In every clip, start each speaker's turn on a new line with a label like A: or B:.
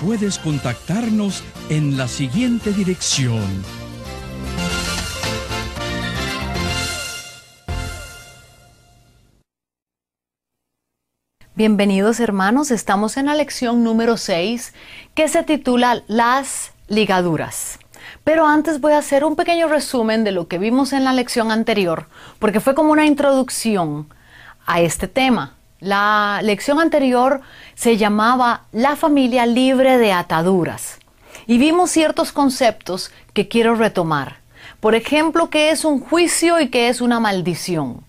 A: puedes contactarnos en la siguiente dirección.
B: Bienvenidos hermanos, estamos en la lección número 6 que se titula Las ligaduras. Pero antes voy a hacer un pequeño resumen de lo que vimos en la lección anterior, porque fue como una introducción a este tema. La lección anterior se llamaba La familia libre de ataduras y vimos ciertos conceptos que quiero retomar. Por ejemplo, qué es un juicio y qué es una maldición.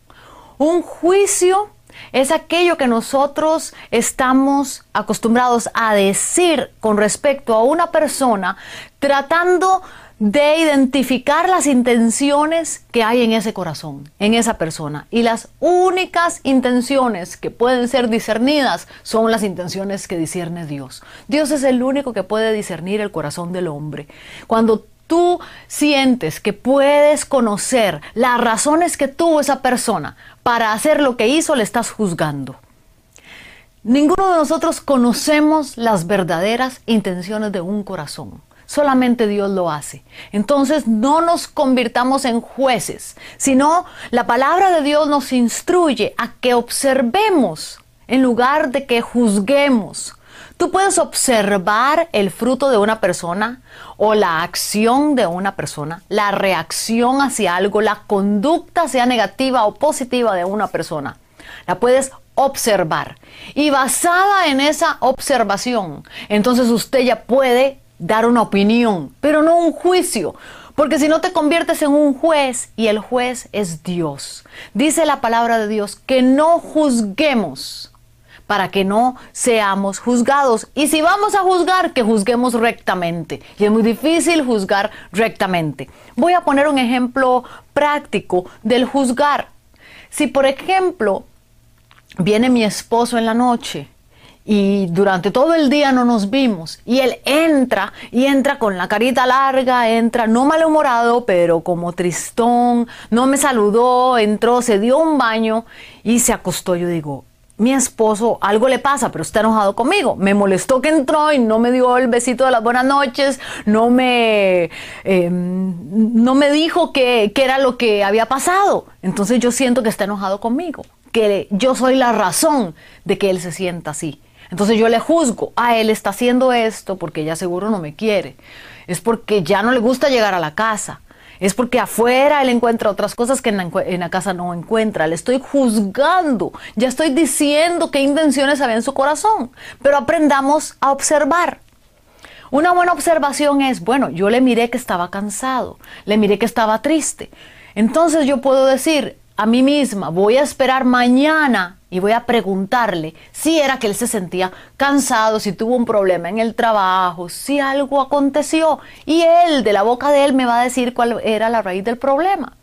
B: Un juicio es aquello que nosotros estamos acostumbrados a decir con respecto a una persona tratando de identificar las intenciones que hay en ese corazón, en esa persona. Y las únicas intenciones que pueden ser discernidas son las intenciones que discierne Dios. Dios es el único que puede discernir el corazón del hombre. Cuando tú sientes que puedes conocer las razones que tuvo esa persona para hacer lo que hizo, le estás juzgando. Ninguno de nosotros conocemos las verdaderas intenciones de un corazón. Solamente Dios lo hace. Entonces no nos convirtamos en jueces, sino la palabra de Dios nos instruye a que observemos en lugar de que juzguemos. Tú puedes observar el fruto de una persona o la acción de una persona, la reacción hacia algo, la conducta sea negativa o positiva de una persona. La puedes observar. Y basada en esa observación, entonces usted ya puede dar una opinión, pero no un juicio. Porque si no te conviertes en un juez y el juez es Dios. Dice la palabra de Dios que no juzguemos para que no seamos juzgados. Y si vamos a juzgar, que juzguemos rectamente. Y es muy difícil juzgar rectamente. Voy a poner un ejemplo práctico del juzgar. Si por ejemplo viene mi esposo en la noche y durante todo el día no nos vimos. Y él entra y entra con la carita larga, entra no malhumorado, pero como tristón, no me saludó, entró, se dio un baño y se acostó. Yo digo, mi esposo algo le pasa, pero está enojado conmigo. Me molestó que entró y no me dio el besito de las buenas noches, no me, em, no me dijo qué era lo que había pasado. Entonces yo siento que está enojado conmigo, que yo soy la razón de que él se sienta así. Entonces yo le juzgo, a ah, él está haciendo esto porque ya seguro no me quiere. Es porque ya no le gusta llegar a la casa. Es porque afuera él encuentra otras cosas que en la, casa no encuentra. Le estoy juzgando. Ya estoy diciendo qué intenciones había en su corazón. Pero aprendamos a observar. Una buena observación es, bueno, yo le miré que estaba cansado, le miré que estaba triste. Entonces yo puedo decir a mí misma, voy a esperar mañana y voy a preguntarle si era que él se sentía cansado, si tuvo un problema en el trabajo, si algo aconteció. Y él, de la boca de él, me va a decir cuál era la raíz del problema.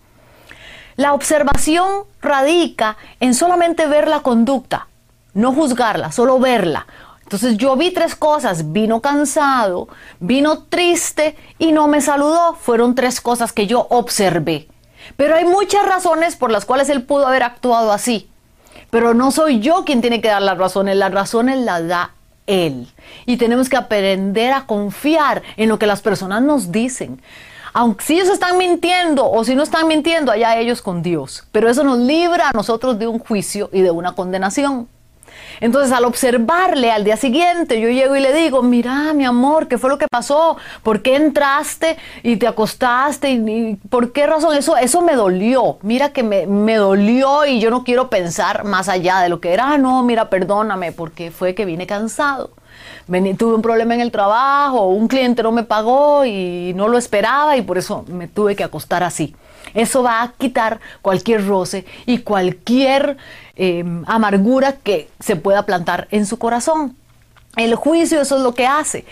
B: La observación radica en solamente ver la conducta, no juzgarla, solo verla. Entonces yo vi tres cosas, vino cansado, vino triste y no me saludó. Fueron tres cosas que yo observé. Pero hay muchas razones por las cuales él pudo haber actuado así. Pero no soy yo quien tiene que dar las razones, las razones las da Él. Y tenemos que aprender a confiar en lo que las personas nos dicen. Aunque si ellos están mintiendo o si no están mintiendo, allá ellos con Dios. Pero eso nos libra a nosotros de un juicio y de una condenación. Entonces al observarle al día siguiente, yo llego y le digo, mira mi amor, ¿qué fue lo que pasó? ¿Por qué entraste y te acostaste? ¿Y, por qué razón? Eso, eso me dolió. Mira que me, me, dolió y yo no quiero pensar más allá de lo que era. Ah, no, mira, perdóname, porque fue que vine cansado. tuve un problema en el trabajo, un cliente no me pagó y no lo esperaba y por eso me tuve que acostar así. Eso va a quitar cualquier roce y cualquier em, amargura que se pueda plantar en su corazón. El juicio eso es lo que hace,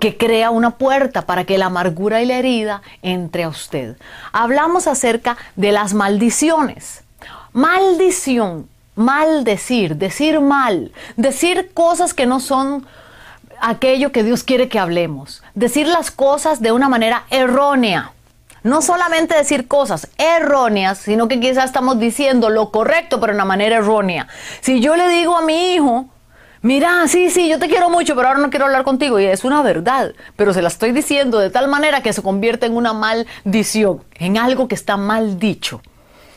B: que crea una puerta para que la amargura y la herida entre a usted. Hablamos acerca de las maldiciones. Maldición, maldecir, decir mal, decir cosas que no son aquello que Dios quiere que hablemos, decir las cosas de una manera errónea. No solamente decir cosas erróneas, sino que quizás estamos diciendo lo correcto, pero de una manera errónea. Si yo le digo a mi hijo, mira, sí, sí, yo te quiero mucho, pero ahora no quiero hablar contigo, y es una verdad, pero se la estoy diciendo de tal manera que se convierte en una maldición, en algo que está mal dicho.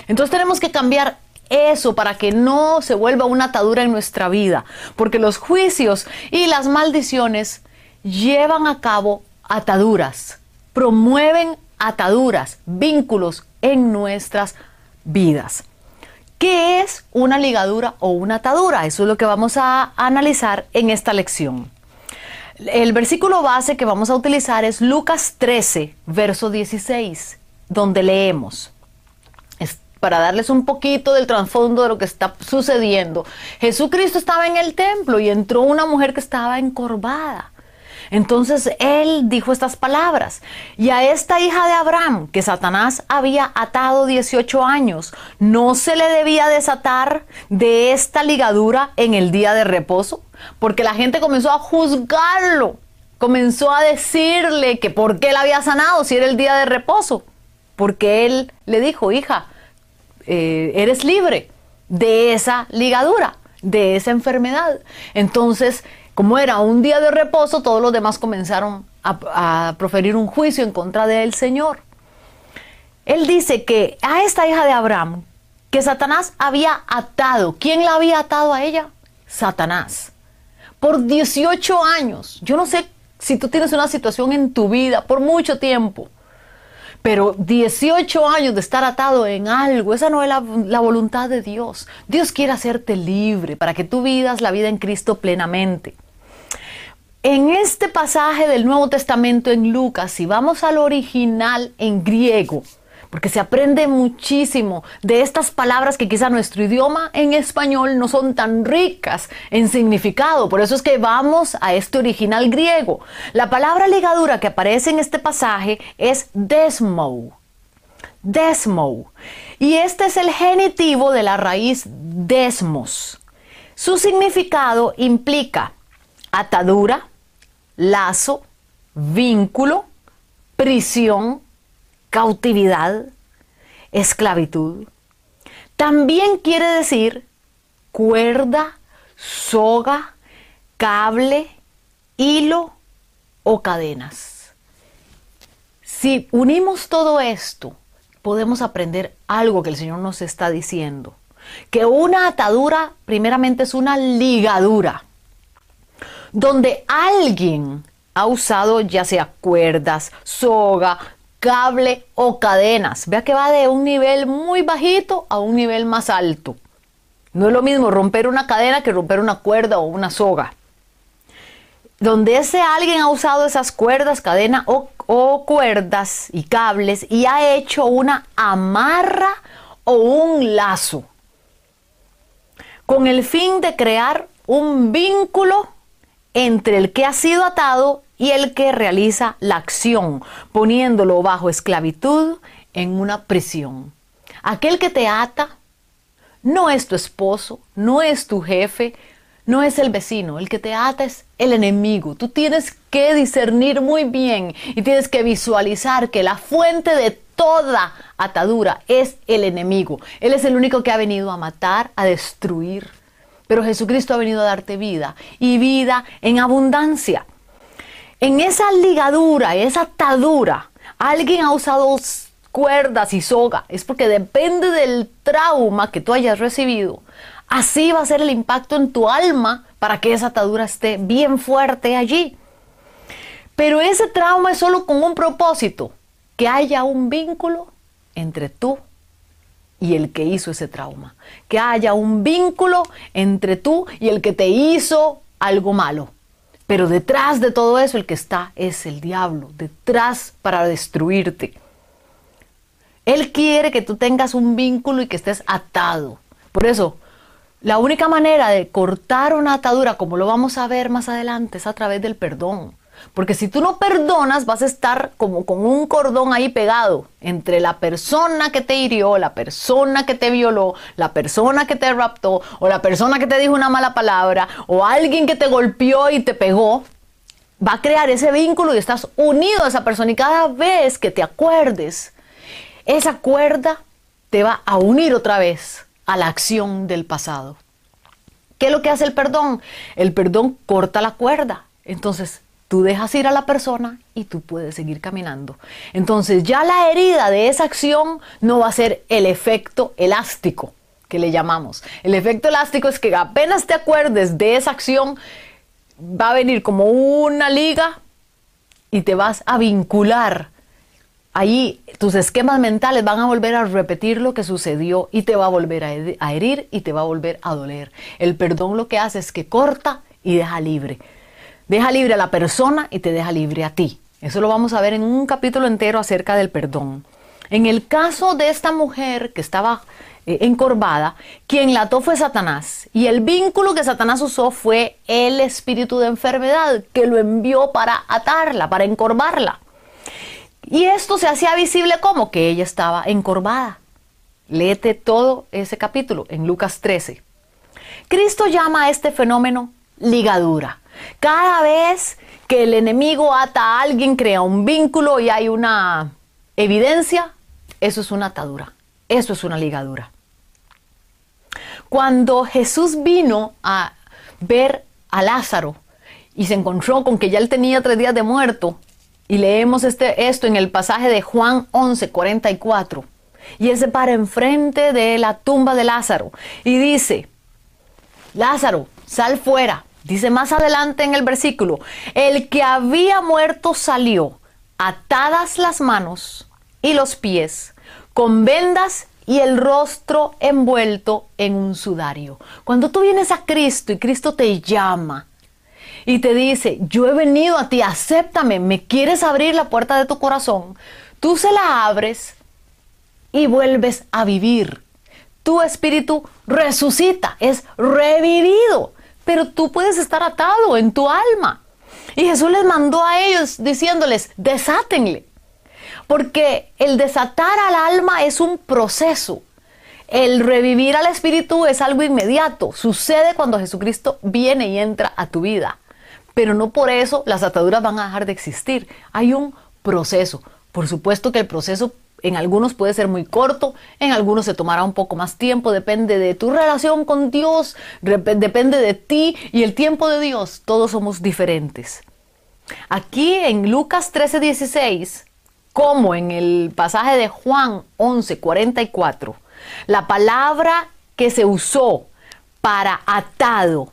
B: Entonces tenemos que cambiar eso para que no se vuelva una atadura en nuestra vida, porque los juicios y las maldiciones llevan a cabo ataduras, promueven ataduras, vínculos en nuestras vidas. ¿Qué es una ligadura o una atadura? Eso es lo que vamos a analizar en esta lección. El versículo base que vamos a utilizar es Lucas 13, verso 16, donde leemos, para darles un poquito del trasfondo de lo que está sucediendo. Jesucristo estaba en el templo y entró una mujer que estaba encorvada. Entonces él dijo estas palabras, y a esta hija de Abraham, que Satanás había atado 18 años, ¿no se le debía desatar de esta ligadura en el día de reposo? Porque la gente comenzó a juzgarlo, comenzó a decirle que por qué él había sanado si era el día de reposo. Porque él le dijo, hija, eh, eres libre de esa ligadura, de esa enfermedad. Entonces, como era un día de reposo, todos los demás comenzaron a, proferir un juicio en contra del Señor. Él dice que a esta hija de Abraham, que Satanás había atado, ¿quién la había atado a ella? Satanás. Por 18 años. Yo no sé si tú tienes una situación en tu vida por mucho tiempo, pero 18 años de estar atado en algo, esa no es la, la, voluntad de Dios. Dios quiere hacerte libre para que tú vivas la vida en Cristo plenamente. En este pasaje del Nuevo Testamento en Lucas, si vamos al original en griego, porque se aprende muchísimo de estas palabras que quizá nuestro idioma en español no son tan ricas en significado. Por eso es que vamos a este original griego. La palabra ligadura que aparece en este pasaje es desmo. Desmo. Y este es el genitivo de la raíz desmos. Su significado implica atadura, lazo, vínculo, prisión, cautividad, esclavitud. También quiere decir cuerda, soga, cable, hilo o cadenas. Si unimos todo esto, podemos aprender algo que el Señor nos está diciendo. Que una atadura primeramente es una ligadura donde alguien ha usado ya sea cuerdas, soga, cable o cadenas. Vea que va de un nivel muy bajito a un nivel más alto. No es lo mismo romper una cadena que romper una cuerda o una soga. Donde ese alguien ha usado esas cuerdas, cadena o, o cuerdas y cables y ha hecho una amarra o un lazo con el fin de crear un vínculo entre el que ha sido atado y el que realiza la acción, poniéndolo bajo esclavitud en una prisión. Aquel que te ata no es tu esposo, no es tu jefe, no es el vecino, el que te ata es el enemigo. Tú tienes que discernir muy bien y tienes que visualizar que la fuente de toda atadura es el enemigo. Él es el único que ha venido a matar, a destruir, pero Jesucristo ha venido a darte vida y vida en abundancia. En esa ligadura, esa atadura, alguien ha usado cuerdas y soga. Es porque depende del trauma que tú hayas recibido. Así va a ser el impacto en tu alma para que esa atadura esté bien fuerte allí. Pero ese trauma es solo con un propósito, que haya un vínculo entre tú y el que hizo ese trauma. Que haya un vínculo entre tú y el que te hizo algo malo. Pero detrás de todo eso el que está es el diablo, detrás para destruirte. Él quiere que tú tengas un vínculo y que estés atado. Por eso, la única manera de cortar una atadura, como lo vamos a ver más adelante, es a través del perdón. Porque si tú no perdonas, vas a estar como con un cordón ahí pegado entre la persona que te hirió, la persona que te violó, la persona que te raptó, o la persona que te dijo una mala palabra, o alguien que te golpeó y te pegó. Va a crear ese vínculo y estás unido a esa persona. Y cada vez que te acuerdes, esa cuerda te va a unir otra vez a la acción del pasado. ¿Qué es lo que hace el perdón? El perdón corta la cuerda. Entonces, Tú dejas ir a la persona y tú puedes seguir caminando. Entonces ya la herida de esa acción no va a ser el efecto elástico que le llamamos. El efecto elástico es que apenas te acuerdes de esa acción, va a venir como una liga y te vas a vincular. Ahí tus esquemas mentales van a volver a repetir lo que sucedió y te va a volver a herir y te va a volver a doler. El perdón lo que hace es que corta y deja libre. Deja libre a la persona y te deja libre a ti. Eso lo vamos a ver en un capítulo entero acerca del perdón. En el caso de esta mujer que estaba eh, encorvada, quien la ató fue Satanás. Y el vínculo que Satanás usó fue el espíritu de enfermedad que lo envió para atarla, para encorvarla. Y esto se hacía visible como que ella estaba encorvada. Léete todo ese capítulo en Lucas 13. Cristo llama a este fenómeno ligadura. Cada vez que el enemigo ata a alguien, crea un vínculo y hay una evidencia, eso es una atadura, eso es una ligadura. Cuando Jesús vino a ver a Lázaro y se encontró con que ya él tenía tres días de muerto, y leemos este, esto en el pasaje de Juan 11, 44, y él se para enfrente de la tumba de Lázaro y dice, Lázaro, sal fuera. Dice más adelante en el versículo, el que había muerto salió, atadas las manos y los pies, con vendas y el rostro envuelto en un sudario. Cuando tú vienes a Cristo y Cristo te llama y te dice, yo he venido a ti, acéptame, me quieres abrir la puerta de tu corazón, tú se la abres y vuelves a vivir. Tu espíritu resucita, es revivido pero tú puedes estar atado en tu alma. Y Jesús les mandó a ellos diciéndoles, desátenle. Porque el desatar al alma es un proceso. El revivir al espíritu es algo inmediato. Sucede cuando Jesucristo viene y entra a tu vida. Pero no por eso las ataduras van a dejar de existir. Hay un proceso. Por supuesto que el proceso en algunos puede ser muy corto, en algunos se tomará un poco más tiempo, depende de tu relación con Dios, depende de ti y el tiempo de Dios. Todos somos diferentes. Aquí en Lucas 13:16, como en el pasaje de Juan 11:44, la palabra que se usó para atado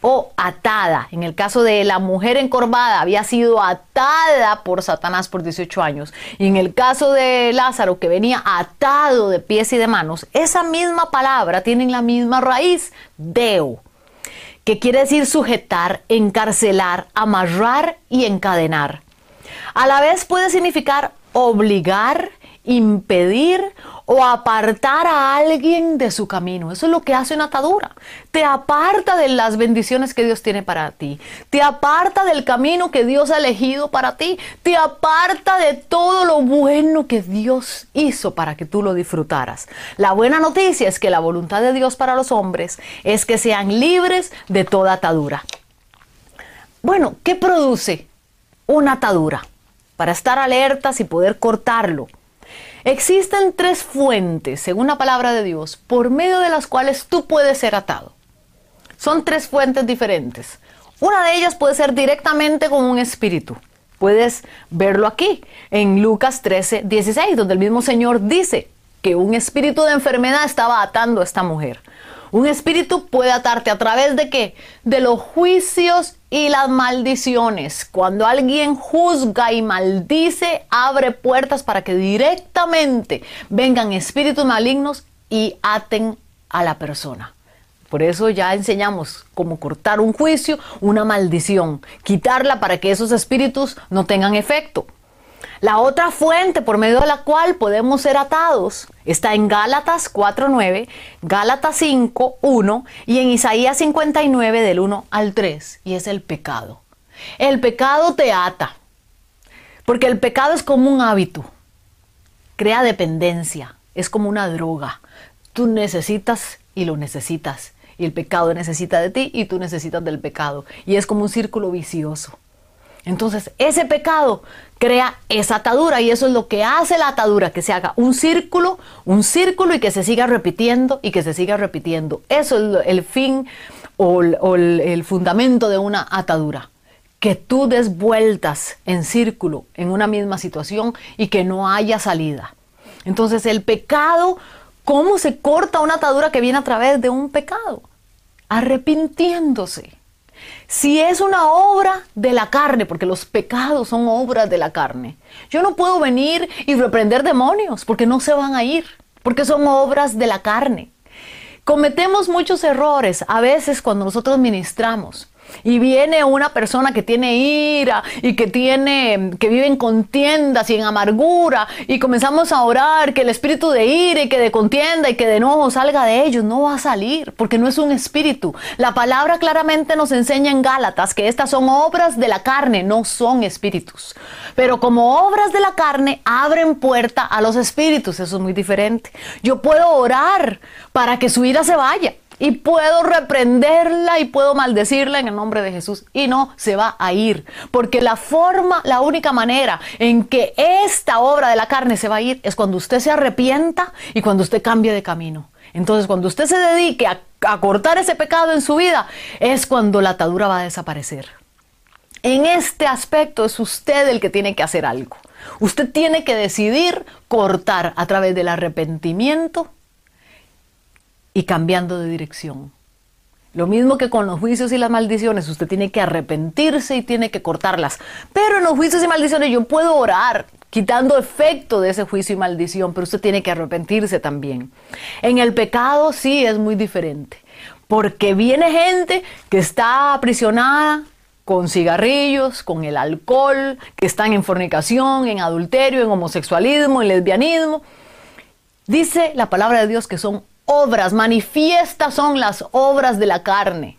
B: o atada. En el caso de la mujer encorvada, había sido atada por Satanás por 18 años. Y en el caso de Lázaro, que venía atado de pies y de manos, esa misma palabra tiene la misma raíz, deo, que quiere decir sujetar, encarcelar, amarrar y encadenar. A la vez puede significar obligar, impedir o apartar a alguien de su camino. Eso es lo que hace una atadura. Te aparta de las bendiciones que Dios tiene para ti. Te aparta del camino que Dios ha elegido para ti. Te aparta de todo lo bueno que Dios hizo para que tú lo disfrutaras. La buena noticia es que la voluntad de Dios para los hombres es que sean libres de toda atadura. Bueno, ¿qué produce una atadura? Para estar alertas y poder cortarlo Existen tres fuentes, según la palabra de Dios, por medio de las cuales tú puedes ser atado. Son tres fuentes diferentes. Una de ellas puede ser directamente con un espíritu. Puedes verlo aquí, en Lucas 13, 16, donde el mismo Señor dice que un espíritu de enfermedad estaba atando a esta mujer. Un espíritu puede atarte a través de qué? De los juicios y las maldiciones. Cuando alguien juzga y maldice, abre puertas para que directamente vengan espíritus malignos y aten a la persona. Por eso ya enseñamos cómo cortar un juicio, una maldición, quitarla para que esos espíritus no tengan efecto. La otra fuente por medio de la cual podemos ser atados está en Gálatas 4.9, Gálatas 5.1 y en Isaías 59 del 1 al 3, y es el pecado. El pecado te ata, porque el pecado es como un hábito, crea dependencia, es como una droga. Tú necesitas y lo necesitas, y el pecado necesita de ti y tú necesitas del pecado, y es como un círculo vicioso. Entonces, ese pecado crea esa atadura y eso es lo que hace la atadura, que se haga un círculo, un círculo y que se siga repitiendo y que se siga repitiendo. Eso es el fin o el, fundamento de una atadura. Que tú des vueltas en círculo en una misma situación y que no haya salida. Entonces, el pecado, ¿cómo se corta una atadura que viene a través de un pecado? Arrepintiéndose. Si es una obra de la carne, porque los pecados son obras de la carne, yo no puedo venir y reprender demonios porque no se van a ir, porque son obras de la carne. Cometemos muchos errores a veces cuando nosotros ministramos y viene una persona que tiene ira y que tiene que vive en contiendas y en amargura y comenzamos a orar que el espíritu de ira y que de contienda y que de enojo salga de ellos, no va a salir porque no es un espíritu. La palabra claramente nos enseña en Gálatas que estas son obras de la carne, no son espíritus. Pero como obras de la carne abren puerta a los espíritus, eso es muy diferente. Yo puedo orar para que su ira se vaya y puedo reprenderla y puedo maldecirla en el nombre de Jesús y no se va a ir, porque la forma, la única manera en que esta obra de la carne se va a ir es cuando usted se arrepienta y cuando usted cambie de camino. Entonces, cuando usted se dedique a, a cortar ese pecado en su vida, es cuando la atadura va a desaparecer. En este aspecto es usted el que tiene que hacer algo. Usted tiene que decidir cortar a través del arrepentimiento y cambiando de dirección. Lo mismo que con los juicios y las maldiciones, usted tiene que arrepentirse y tiene que cortarlas. Pero en los juicios y maldiciones yo puedo orar quitando efecto de ese juicio y maldición, pero usted tiene que arrepentirse también. En el pecado sí es muy diferente, porque viene gente que está aprisionada con cigarrillos, con el alcohol, que están en fornicación, en adulterio, en homosexualismo, en lesbianismo. Dice la palabra de Dios que son obras, manifiestas son las obras de la carne.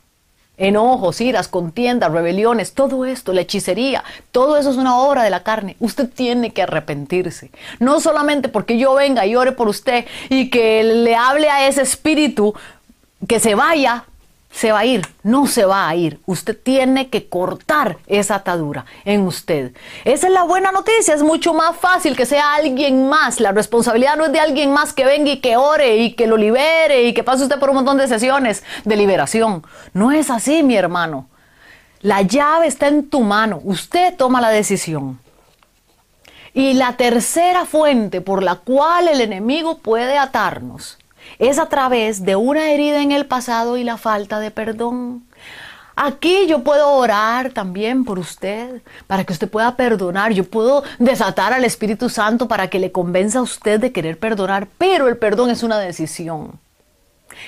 B: Enojos, iras, contiendas, rebeliones, todo esto, la hechicería, todo eso es una obra de la carne. Usted tiene que arrepentirse. No solamente porque yo venga y ore por usted y que le hable a ese espíritu que se vaya, se va a ir, no se va a ir. Usted tiene que cortar esa atadura en usted. Esa es la buena noticia, es mucho más fácil que sea alguien más. La responsabilidad no es de alguien más que venga y que ore y que lo libere y que pase usted por un montón de sesiones de liberación. No es así, mi hermano. La llave está en tu mano, usted toma la decisión. Y la tercera fuente por la cual el enemigo puede atarnos es a través de una herida en el pasado y la falta de perdón. Aquí yo puedo orar también por usted, para que usted pueda perdonar. Yo puedo desatar al Espíritu Santo para que le convenza a usted de querer perdonar, pero el perdón es una decisión.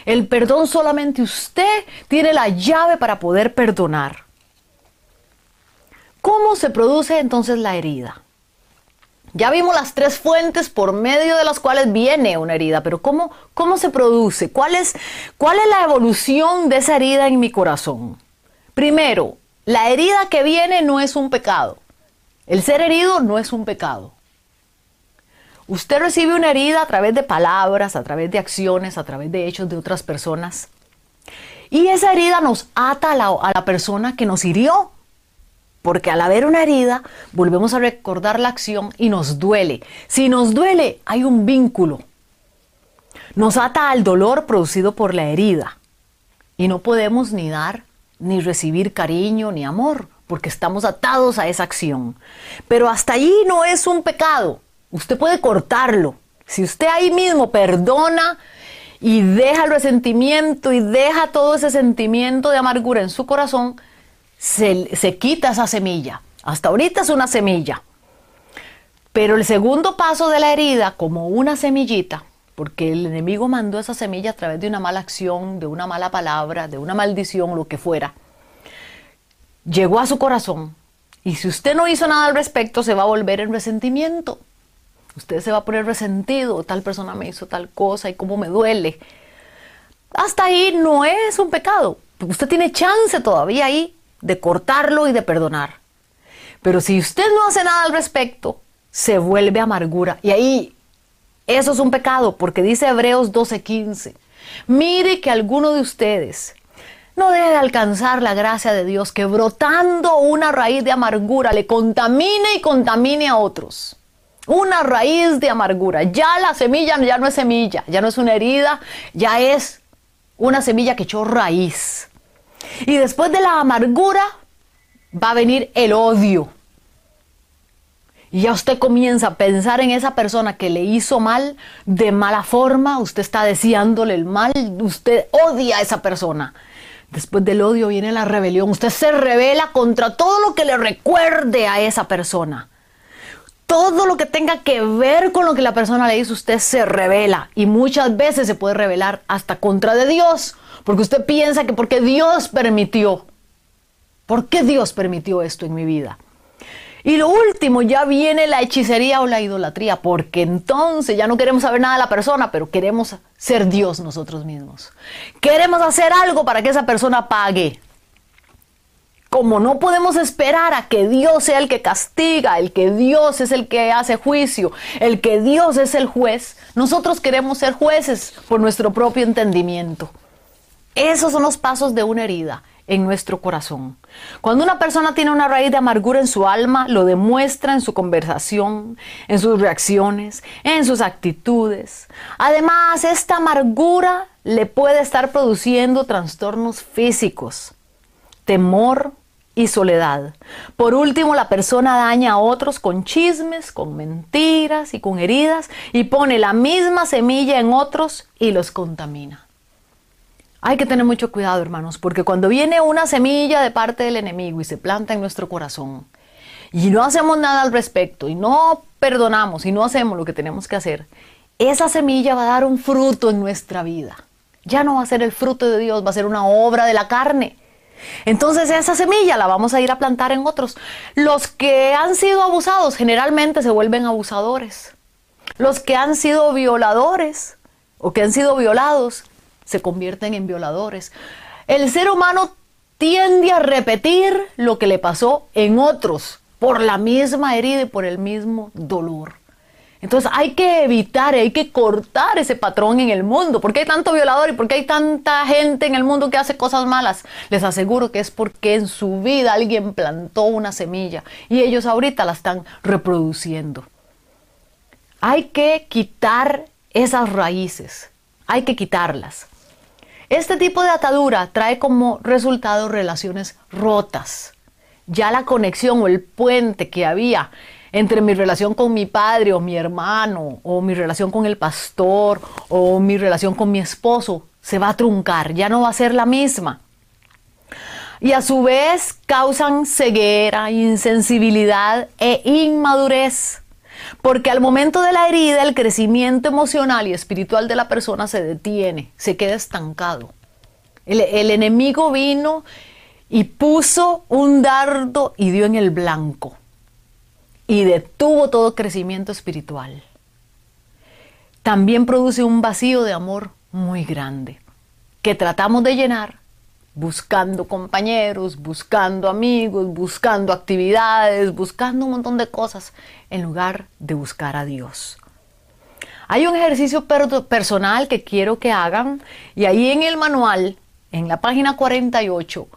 B: El perdón solamente usted tiene la llave para poder perdonar. ¿Cómo se produce entonces la herida? Ya vimos las tres fuentes por medio de las cuales viene una herida, pero ¿cómo, cómo se produce? ¿Cuál es, ¿Cuál es la evolución de esa herida en mi corazón? Primero, la herida que viene no es un pecado. El ser herido no es un pecado. Usted recibe una herida a través de palabras, a través de acciones, a través de hechos de otras personas. Y esa herida nos ata a la, a la persona que nos hirió. Porque al haber una herida, volvemos a recordar la acción y nos duele. Si nos duele, hay un vínculo. Nos ata al dolor producido por la herida. Y no podemos ni dar, ni recibir cariño, ni amor, porque estamos atados a esa acción. Pero hasta allí no es un pecado. Usted puede cortarlo. Si usted ahí mismo perdona y deja el resentimiento y deja todo ese sentimiento de amargura en su corazón, se, quita esa semilla. Hasta ahorita es una semilla. Pero el segundo paso de la herida, como una semillita, porque el enemigo mandó esa semilla a través de una mala acción, de una mala palabra, de una maldición, lo que fuera. Llegó a su corazón y si usted no hizo nada al respecto, se va a volver en resentimiento. Usted se va a poner resentido, tal persona me hizo tal cosa y cómo me duele. Hasta ahí no es un pecado. Usted tiene chance todavía ahí de cortarlo y de perdonar. Pero si usted no hace nada al respecto, se vuelve amargura. Y ahí, eso es un pecado, porque dice Hebreos 12:15. Mire que alguno de ustedes no debe alcanzar la gracia de Dios que brotando una raíz de amargura le contamine y contamine a otros. Una raíz de amargura. Ya la semilla ya no es semilla, ya no es una herida, ya es una semilla que echó raíz. Y después de la amargura va a venir el odio. Y ya usted comienza a pensar en esa persona que le hizo mal de mala forma, usted está deseándole el mal, usted odia a esa persona. Después del odio viene la rebelión, usted se revela contra todo lo que le recuerde a esa persona. Todo lo que tenga que ver con lo que la persona le hizo, usted se revela. Y muchas veces se puede revelar hasta contra de Dios, porque usted piensa que porque Dios permitió. ¿Por qué Dios permitió esto en mi vida? Y lo último, ya viene la hechicería o la idolatría, porque entonces ya no queremos saber nada de la persona, pero queremos ser Dios nosotros mismos. Queremos hacer algo para que esa persona pague. Como no podemos esperar a que Dios sea el que castiga, el que Dios es el que hace juicio, el que Dios es el juez, nosotros queremos ser jueces por nuestro propio entendimiento. Esos son los pasos de una herida en nuestro corazón. Cuando una persona tiene una raíz de amargura en su alma, lo demuestra en su conversación, en sus reacciones, en sus actitudes. Además, esta amargura le puede estar produciendo trastornos físicos, temor y soledad. Por último, la persona daña a otros con chismes, con mentiras y con heridas y pone la misma semilla en otros y los contamina. Hay que tener mucho cuidado, hermanos, porque cuando viene una semilla de parte del enemigo y se planta en nuestro corazón y no hacemos nada al respecto y no perdonamos y no hacemos lo que tenemos que hacer, esa semilla va a dar un fruto en nuestra vida. Ya no va a ser el fruto de Dios, va a ser una obra de la carne. Entonces esa semilla la vamos a ir a plantar en otros. Los que han sido abusados generalmente se vuelven abusadores. Los que han sido violadores o que han sido violados se convierten en violadores. El ser humano tiende a repetir lo que le pasó en otros por la misma herida y por el mismo dolor. Entonces hay que evitar, hay que cortar ese patrón en el mundo. ¿Por qué hay tanto violador y por qué hay tanta gente en el mundo que hace cosas malas? Les aseguro que es porque en su vida alguien plantó una semilla y ellos ahorita la están reproduciendo. Hay que quitar esas raíces, hay que quitarlas. Este tipo de atadura trae como resultado relaciones rotas. Ya la conexión o el puente que había entre mi relación con mi padre o mi hermano o mi relación con el pastor o mi relación con mi esposo se va a truncar, ya no va a ser la misma. Y a su vez causan ceguera, insensibilidad e inmadurez. Porque al momento de la herida el crecimiento emocional y espiritual de la persona se detiene, se queda estancado. El, enemigo vino y puso un dardo y dio en el blanco y detuvo todo crecimiento espiritual. También produce un vacío de amor muy grande que tratamos de llenar buscando compañeros, buscando amigos, buscando actividades, buscando un montón de cosas, en lugar de buscar a Dios. Hay un ejercicio personal que quiero que hagan y ahí en el manual, en la página 48,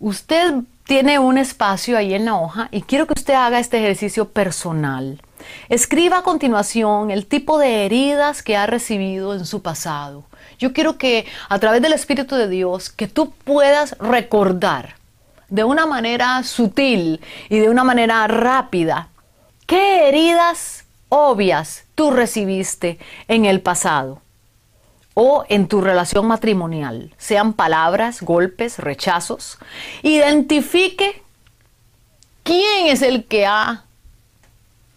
B: usted tiene un espacio ahí en la hoja y quiero que usted haga este ejercicio personal. Escriba a continuación el tipo de heridas que ha recibido en su pasado yo quiero que a través del Espíritu de Dios, que tú puedas recordar de una manera sutil y de una manera rápida qué heridas obvias tú recibiste en el pasado o en tu relación matrimonial, sean palabras, golpes, rechazos. Identifique quién es el que ha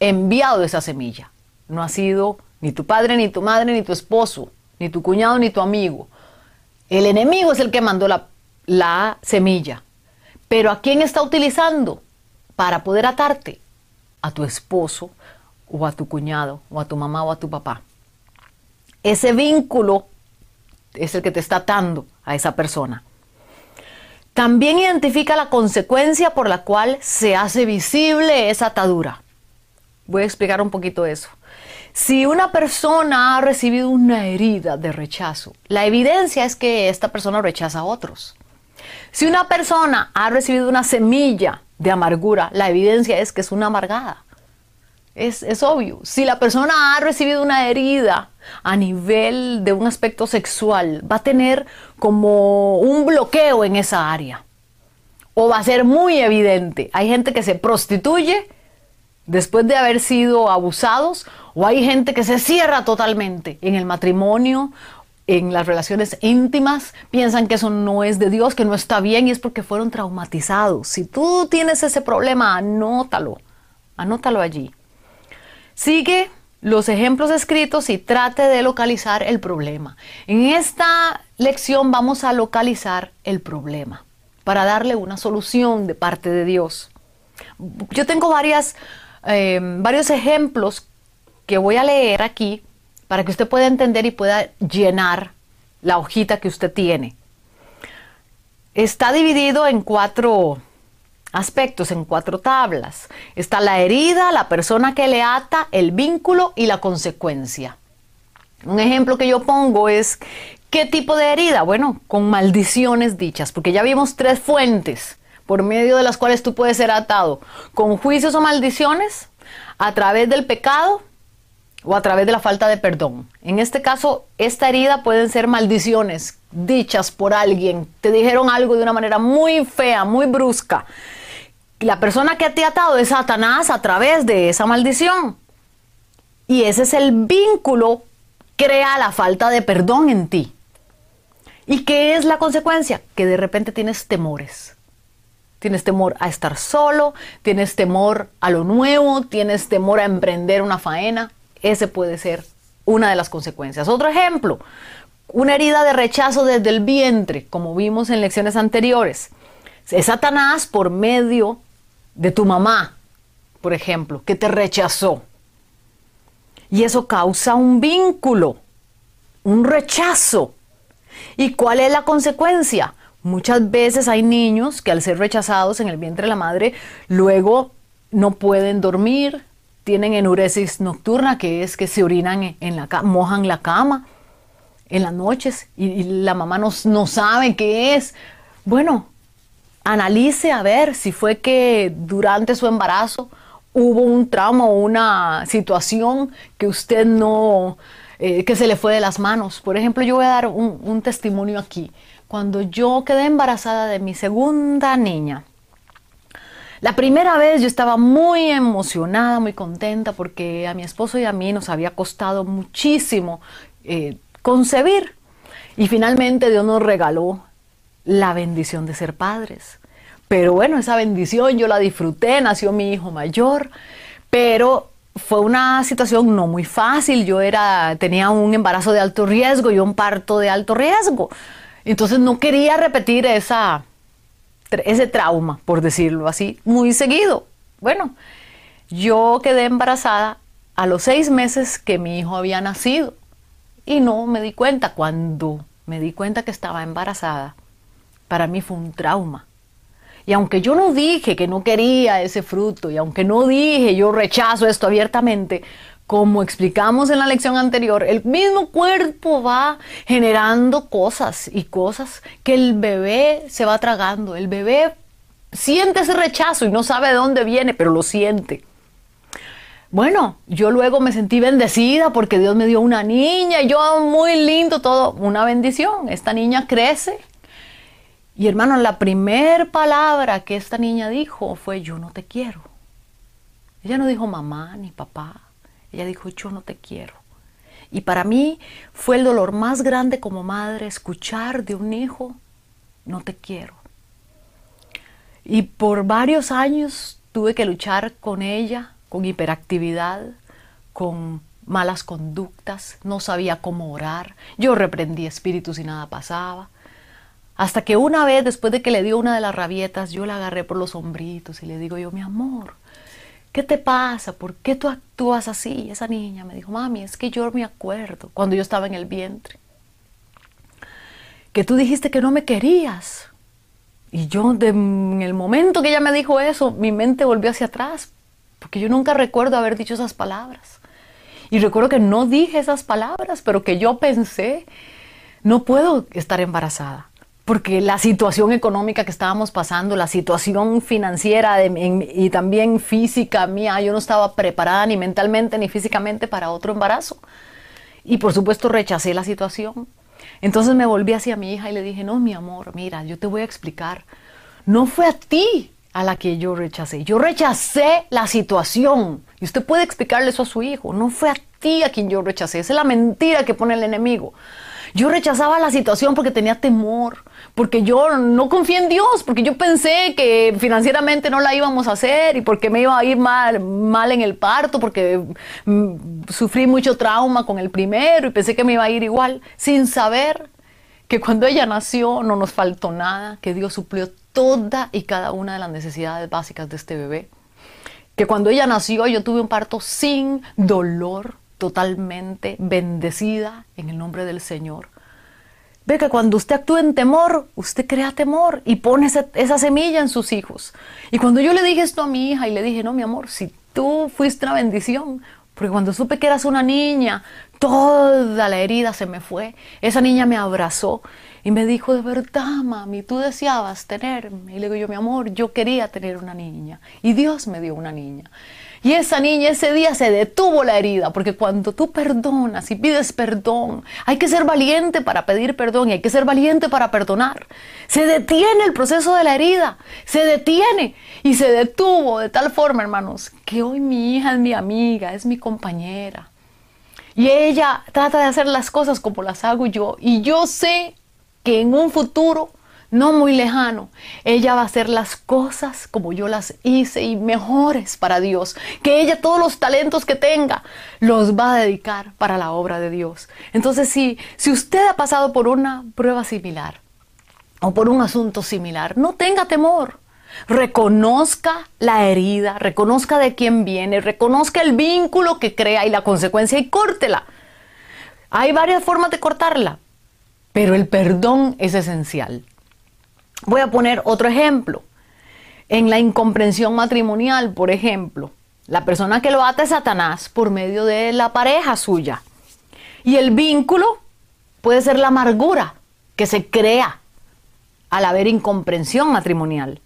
B: enviado esa semilla. No ha sido ni tu padre, ni tu madre, ni tu esposo, ni tu cuñado, ni tu amigo. El enemigo es el que mandó la, la semilla. Pero ¿a quién está utilizando para poder atarte? A tu esposo o a tu cuñado o a tu mamá o a tu papá. Ese vínculo es el que te está atando a esa persona. También identifica la consecuencia por la cual se hace visible esa atadura. Voy a explicar un poquito eso. Si una persona ha recibido una herida de rechazo, la evidencia es que esta persona rechaza a otros. Si una persona ha recibido una semilla de amargura, la evidencia es que es una amargada. Es, es, obvio. Si la persona ha recibido una herida a nivel de un aspecto sexual, va a tener como un bloqueo en esa área. O va a ser muy evidente. Hay gente que se prostituye después de haber sido abusados, o hay gente que se cierra totalmente en el matrimonio, en las relaciones íntimas, piensan que eso no es de Dios, que no está bien y es porque fueron traumatizados. Si tú tienes ese problema, anótalo, anótalo allí. Sigue los ejemplos escritos y trate de localizar el problema. En esta lección vamos a localizar el problema para darle una solución de parte de Dios. Yo tengo varias eh, varios ejemplos que voy a leer aquí para que usted pueda entender y pueda llenar la hojita que usted tiene. Está dividido en cuatro aspectos, en cuatro tablas. Está la herida, la persona que le ata, el vínculo y la consecuencia. Un ejemplo que yo pongo es, ¿qué tipo de herida? Bueno, con maldiciones dichas, porque ya vimos tres fuentes por medio de las cuales tú puedes ser atado con juicios o maldiciones a través del pecado o a través de la falta de perdón. En este caso, esta herida pueden ser maldiciones dichas por alguien. Te dijeron algo de una manera muy fea, muy brusca. La persona que te ha atado es Satanás a través de esa maldición. Y ese es el vínculo, crea la falta de perdón en ti. ¿Y qué es la consecuencia? Que de repente tienes temores tienes temor a estar solo, tienes temor a lo nuevo, tienes temor a emprender una faena. Ese puede ser una de las consecuencias. Otro ejemplo, una herida de rechazo desde el vientre, como vimos en lecciones anteriores. Es Satanás por medio de tu mamá, por ejemplo, que te rechazó. Y eso causa un vínculo, un rechazo. ¿Y cuál es la consecuencia? Muchas veces hay niños que al ser rechazados en el vientre de la madre, luego no pueden dormir, tienen enuresis nocturna, que es que se orinan en la mojan la cama en las noches y, la mamá no, sabe qué es. Bueno, analice a ver si fue que durante su embarazo hubo un trauma o una situación que usted no, eh, que se le fue de las manos. Por ejemplo, yo voy a dar un testimonio aquí cuando yo quedé embarazada de mi segunda niña. La primera vez yo estaba muy emocionada, muy contenta porque a mi esposo y a mí nos había costado muchísimo eh, concebir. Y finalmente Dios nos regaló la bendición de ser padres. Pero bueno, esa bendición yo la disfruté, nació mi hijo mayor, pero fue una situación no muy fácil. Yo era, tenía un embarazo de alto riesgo y un parto de alto riesgo. Entonces no quería repetir esa, ese trauma, por decirlo así, muy seguido. Bueno, yo quedé embarazada a los seis meses que mi hijo había nacido y no me di cuenta. Cuando me di cuenta que estaba embarazada, para mí fue un trauma. Y aunque yo no dije que no quería ese fruto, y aunque no dije yo rechazo esto abiertamente, como explicamos en la lección anterior, el mismo cuerpo va generando cosas y cosas que el bebé se va tragando. El bebé siente ese rechazo y no sabe de dónde viene, pero lo siente. Bueno, yo luego me sentí bendecida porque Dios me dio una niña y yo muy lindo todo, una bendición. Esta niña crece. Y hermano, la primera palabra que esta niña dijo fue yo no te quiero. Ella no dijo mamá ni papá. Ella dijo, yo no te quiero. Y para mí fue el dolor más grande como madre escuchar de un hijo, no te quiero. Y por varios años tuve que luchar con ella, con hiperactividad, con malas conductas, no sabía cómo orar, yo reprendí espíritus y nada pasaba. Hasta que una vez, después de que le dio una de las rabietas, yo la agarré por los hombritos y le digo yo, mi amor, ¿qué te pasa? ¿Por qué tú actúas así? Esa niña me dijo, mami, es que yo me acuerdo cuando yo estaba en el vientre, que tú dijiste que no me querías. Y yo, en el momento que ella me dijo eso, mi mente volvió hacia atrás, porque yo nunca recuerdo haber dicho esas palabras. Y recuerdo que no dije esas palabras, pero que yo pensé, no puedo estar embarazada porque la situación económica que estábamos pasando, la situación financiera y también física mía, yo no estaba preparada ni mentalmente ni físicamente para otro embarazo. Y por supuesto rechacé la situación. Entonces me volví hacia mi hija y le dije, no, mi amor, mira, yo te voy a explicar. No fue a ti a la que yo rechacé. Yo rechacé la situación. Y usted puede explicarle eso a su hijo. No fue a ti a quien yo rechacé. Esa es la mentira que pone el enemigo. Yo rechazaba la situación porque tenía temor, porque yo no confié en Dios, porque yo pensé que financieramente no la íbamos a hacer y porque me iba a ir mal, mal en el parto, porque mm, sufrí mucho trauma con el primero y pensé que me iba a ir igual, sin saber que cuando ella nació no nos faltó nada, que Dios suplió toda y cada una de las necesidades básicas de este bebé. Que cuando ella nació yo tuve un parto sin dolor, totalmente bendecida en el nombre del Señor. Ve que cuando usted actúa en temor, usted crea temor y pone esa, semilla en sus hijos. Y cuando yo le dije esto a mi hija y le dije, no, mi amor, si tú fuiste una bendición, porque cuando supe que eras una niña, toda la herida se me fue. Esa niña me abrazó y me dijo, de verdad, mami, tú deseabas tenerme. Y le digo yo, mi amor, yo quería tener una niña. Y Dios me dio una niña. Y esa niña ese día se detuvo la herida, porque cuando tú perdonas y pides perdón, hay que ser valiente para pedir perdón y hay que ser valiente para perdonar. Se detiene el proceso de la herida, se detiene y se detuvo de tal forma, hermanos, que hoy mi hija es mi amiga, es mi compañera. Y ella trata de hacer las cosas como las hago yo. Y yo sé que en un futuro no muy lejano, ella va a hacer las cosas como yo las hice y mejores para Dios. Que ella todos los talentos que tenga los va a dedicar para la obra de Dios. Entonces, si, si usted ha pasado por una prueba similar o por un asunto similar, no tenga temor. Reconozca la herida, reconozca de quién viene, reconozca el vínculo que crea y la consecuencia y córtela. Hay varias formas de cortarla, pero el perdón es esencial. Voy a poner otro ejemplo. En la incomprensión matrimonial, por ejemplo, la persona que lo ata es Satanás por medio de la pareja suya. Y el vínculo puede ser la amargura que se crea al haber incomprensión matrimonial.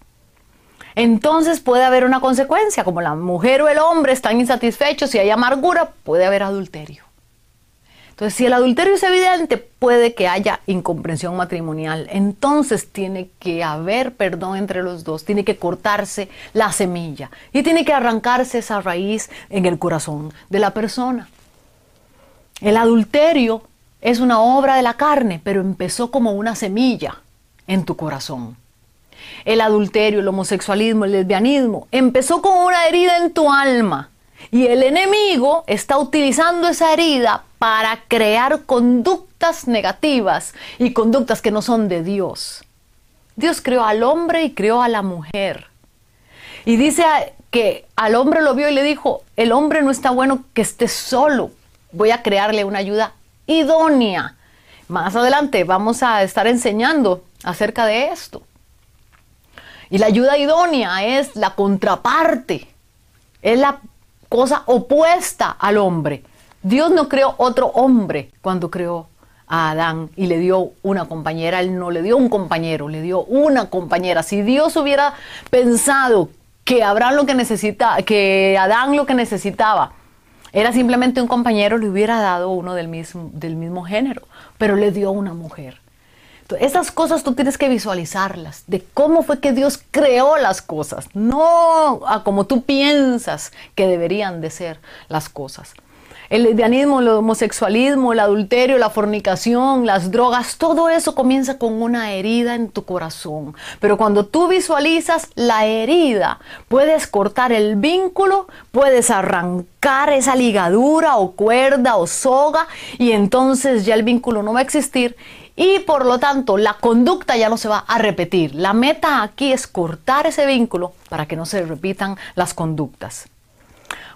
B: Entonces puede haber una consecuencia, como la mujer o el hombre están insatisfechos y hay amargura, puede haber adulterio. Entonces, si el adulterio es evidente, puede que haya incomprensión matrimonial. Entonces tiene que haber perdón entre los dos, tiene que cortarse la semilla y tiene que arrancarse esa raíz en el corazón de la persona. El adulterio es una obra de la carne, pero empezó como una semilla en tu corazón. El adulterio, el homosexualismo, el lesbianismo empezó como una herida en tu alma y el enemigo está utilizando esa herida para crear conductas negativas y conductas que no son de Dios. Dios creó al hombre y creó a la mujer. Y dice que al hombre lo vio y le dijo, el hombre no está bueno que esté solo, voy a crearle una ayuda idónea. Más adelante vamos a estar enseñando acerca de esto. Y la ayuda idónea es la contraparte, es la cosa opuesta al hombre. Dios no creó otro hombre cuando creó a Adán y le dio una compañera, él no le dio un compañero, le dio una compañera. Si Dios hubiera pensado que Abraham lo que necesita, que Adán lo que necesitaba era simplemente un compañero, le hubiera dado uno del mismo, del mismo género, pero le dio una mujer. Esas cosas tú tienes que visualizarlas, de cómo fue que Dios creó las cosas, no a como tú piensas que deberían de ser las cosas. el lesbianismo, el homosexualismo, el adulterio, la fornicación, las drogas, todo eso comienza con una herida en tu corazón. Pero cuando tú visualizas la herida, puedes cortar el vínculo, puedes arrancar esa ligadura o cuerda o soga y entonces ya el vínculo no va a existir y por lo tanto la conducta ya no se va a repetir. La meta aquí es cortar ese vínculo para que no se repitan las conductas.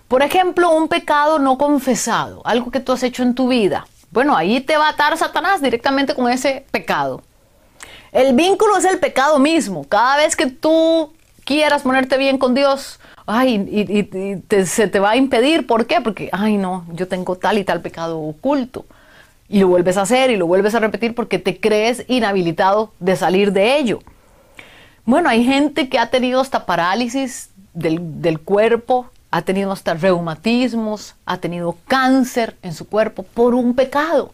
B: Por ejemplo, un pecado no confesado, algo que tú has hecho en tu vida. Bueno, ahí te va a atar Satanás directamente con ese pecado. El vínculo es el pecado mismo. Cada vez que tú quieras ponerte bien con Dios, ay, y, se te va a impedir. ¿Por qué? Porque, ay, no, yo tengo tal y tal pecado oculto. Y lo vuelves a hacer y lo vuelves a repetir porque te crees inhabilitado de salir de ello. Bueno, hay gente que ha tenido hasta parálisis del, del cuerpo, ha tenido hasta reumatismos, ha tenido cáncer en su cuerpo por un pecado.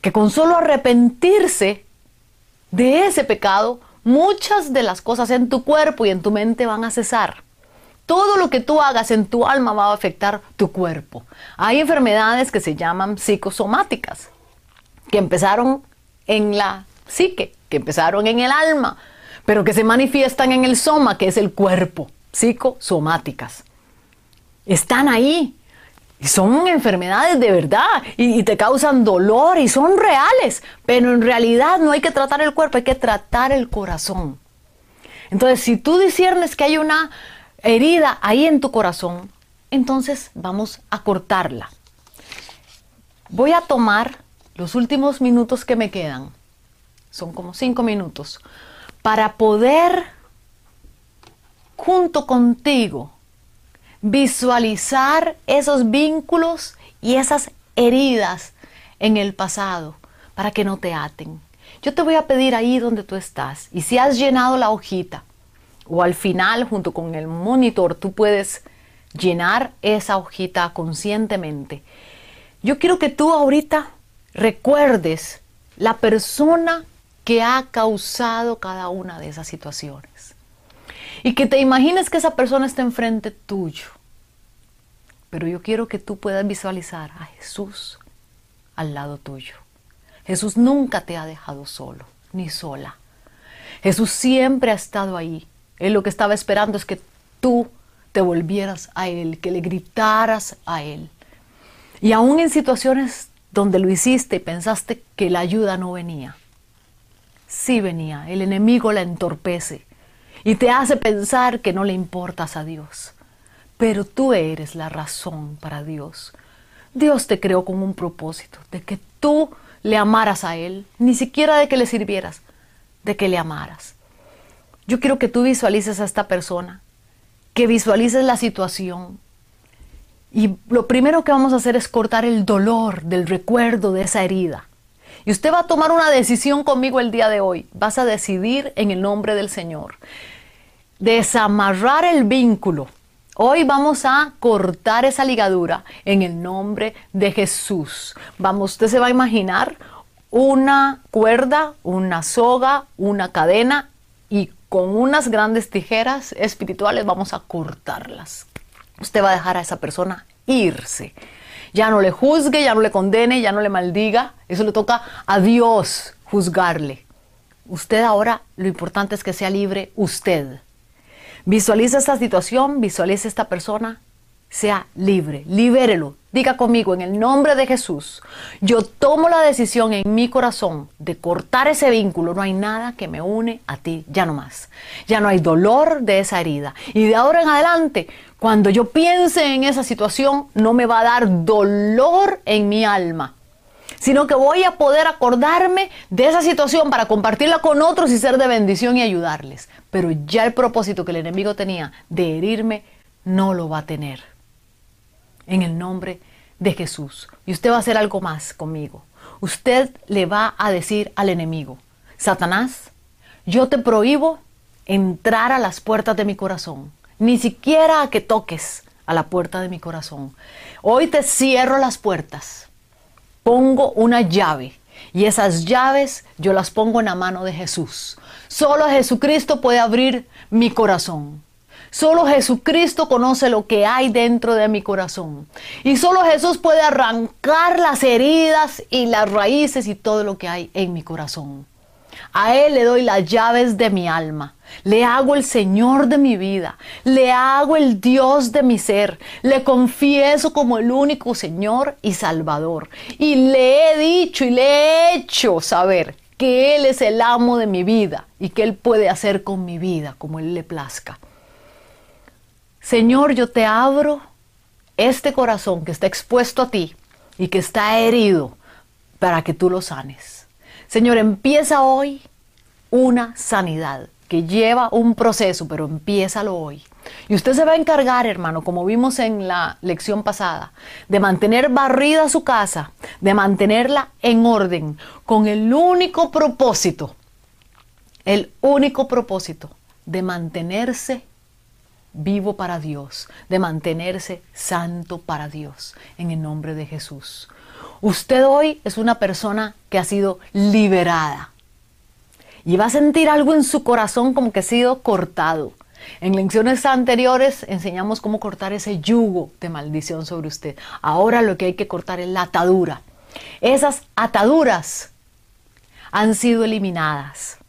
B: Que con solo arrepentirse de ese pecado, muchas de las cosas en tu cuerpo y en tu mente van a cesar. Todo lo que tú hagas en tu alma va a afectar tu cuerpo. Hay enfermedades que se llaman psicosomáticas, que empezaron en la psique, que empezaron en el alma, pero que se manifiestan en el soma, que es el cuerpo, psicosomáticas están ahí. Y son enfermedades de verdad y, te causan dolor y son reales, pero en realidad no hay que tratar el cuerpo, hay que tratar el corazón. Entonces, si tú disiernes que hay una herida ahí en tu corazón, entonces vamos a cortarla. Voy a tomar los últimos minutos que me quedan, son como cinco minutos, para poder junto contigo visualizar esos vínculos y esas heridas en el pasado para que no te aten. Yo te voy a pedir ahí donde tú estás y si has llenado la hojita o al final junto con el monitor tú puedes llenar esa hojita conscientemente. Yo quiero que tú ahorita recuerdes la persona que ha causado cada una de esas situaciones. Y que te imagines que esa persona está enfrente tuyo. Pero yo quiero que tú puedas visualizar a Jesús al lado tuyo. Jesús nunca te ha dejado solo, ni sola. Jesús siempre ha estado ahí. Él lo que estaba esperando es que tú te volvieras a Él, que le gritaras a Él. Y aún en situaciones donde lo hiciste y pensaste que la ayuda no venía, sí venía. El enemigo la entorpece y te hace pensar que no le importas a Dios. Pero tú eres la razón para Dios. Dios te creó con un propósito, de que tú le amaras a Él, ni siquiera de que le sirvieras, de que le amaras. Yo quiero que tú visualices a esta persona, que visualices la situación. Y lo primero que vamos a hacer es cortar el dolor del recuerdo de esa herida. Y usted va a tomar una decisión conmigo el día de hoy. Vas a decidir en el nombre del Señor. Desamarrar el vínculo. Hoy vamos a cortar esa ligadura en el nombre de Jesús. Vamos, usted se va a imaginar una cuerda, una soga, una cadena con unas grandes tijeras espirituales vamos a cortarlas. Usted va a dejar a esa persona irse. Ya no le juzgue, ya no le condene, ya no le maldiga. Eso le toca a Dios juzgarle. Usted ahora lo importante es que sea libre usted. Visualiza esta situación, visualiza esta persona, sea libre, libérelo. Diga conmigo, en el nombre de Jesús, yo tomo la decisión en mi corazón de cortar ese vínculo. No hay nada que me une a ti, ya no más. Ya no hay dolor de esa herida. Y de ahora en adelante, cuando yo piense en esa situación, no me va a dar dolor en mi alma, sino que voy a poder acordarme de esa situación para compartirla con otros y ser de bendición y ayudarles. Pero ya el propósito que el enemigo tenía de herirme, no lo va a tener. En el nombre de Jesús. Y usted va a hacer algo más conmigo. Usted le va a decir al enemigo, Satanás, yo te prohíbo entrar a las puertas de mi corazón, ni siquiera a que toques a la puerta de mi corazón. Hoy te cierro las puertas, pongo una llave y esas llaves yo las pongo en la mano de Jesús. Solo Jesucristo puede abrir mi corazón. Solo Jesucristo conoce lo que hay dentro de mi corazón. Y solo Jesús puede arrancar las heridas y las raíces y todo lo que hay en mi corazón. A Él le doy las llaves de mi alma. Le hago el Señor de mi vida. Le hago el Dios de mi ser. Le confieso como el único Señor y Salvador. Y le he dicho y le he hecho saber que Él es el amo de mi vida y que Él puede hacer con mi vida como Él le plazca. Señor, yo te abro este corazón que está expuesto a ti y que está herido para que tú lo sanes. Señor, empieza hoy una sanidad que lleva un proceso, pero empiézalo hoy. Y usted se va a encargar, hermano, como vimos en la lección pasada, de mantener barrida su casa, de mantenerla en orden, con el único propósito, el único propósito de mantenerse vivo para Dios, de mantenerse santo para Dios, en el nombre de Jesús. Usted hoy es una persona que ha sido liberada y va a sentir algo en su corazón como que ha sido cortado. En lecciones anteriores enseñamos cómo cortar ese yugo de maldición sobre usted. Ahora lo que hay que cortar es la atadura. Esas ataduras han sido eliminadas.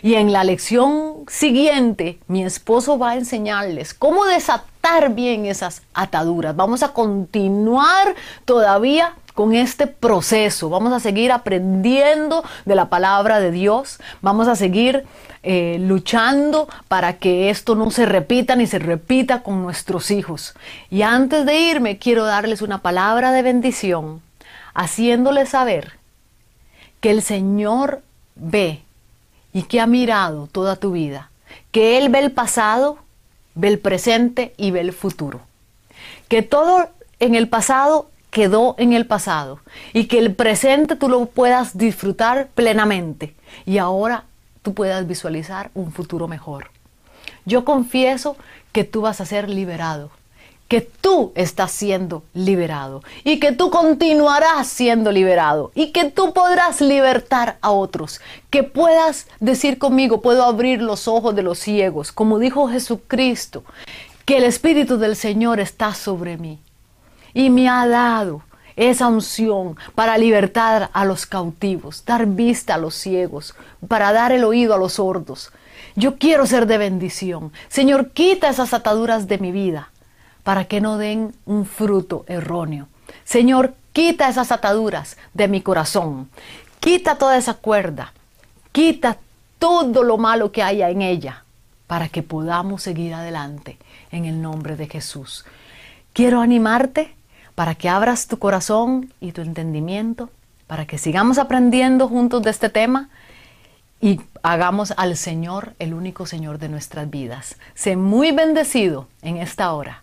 B: Y en la lección siguiente, mi esposo va a enseñarles cómo desatar bien esas ataduras. Vamos a continuar todavía con este proceso. Vamos a seguir aprendiendo de la palabra de Dios. Vamos a seguir eh, luchando para que esto no se repita ni se repita con nuestros hijos. Y antes de irme, quiero darles una palabra de bendición, haciéndoles saber que el Señor ve y que ha mirado toda tu vida, que Él ve el pasado, ve el presente y ve el futuro. Que todo en el pasado quedó en el pasado y que el presente tú lo puedas disfrutar plenamente y ahora tú puedas visualizar un futuro mejor. Yo confieso que tú vas a ser liberado, que tú estás siendo liberado y que tú continuarás siendo liberado y que tú podrás libertar a otros, que puedas decir conmigo, puedo abrir los ojos de los ciegos, como dijo Jesucristo, que el Espíritu del Señor está sobre mí y me ha dado esa unción para libertar a los cautivos, dar vista a los ciegos, para dar el oído a los sordos. Yo quiero ser de bendición. Señor, quita esas ataduras de mi vida para que no den un fruto erróneo. Señor, quita esas ataduras de mi corazón. Quita toda esa cuerda. Quita todo lo malo que haya en ella para que podamos seguir adelante en el nombre de Jesús. Quiero animarte para que abras tu corazón y tu entendimiento, para que sigamos aprendiendo juntos de este tema y hagamos al Señor el único Señor de nuestras vidas. Sé muy bendecido en esta hora,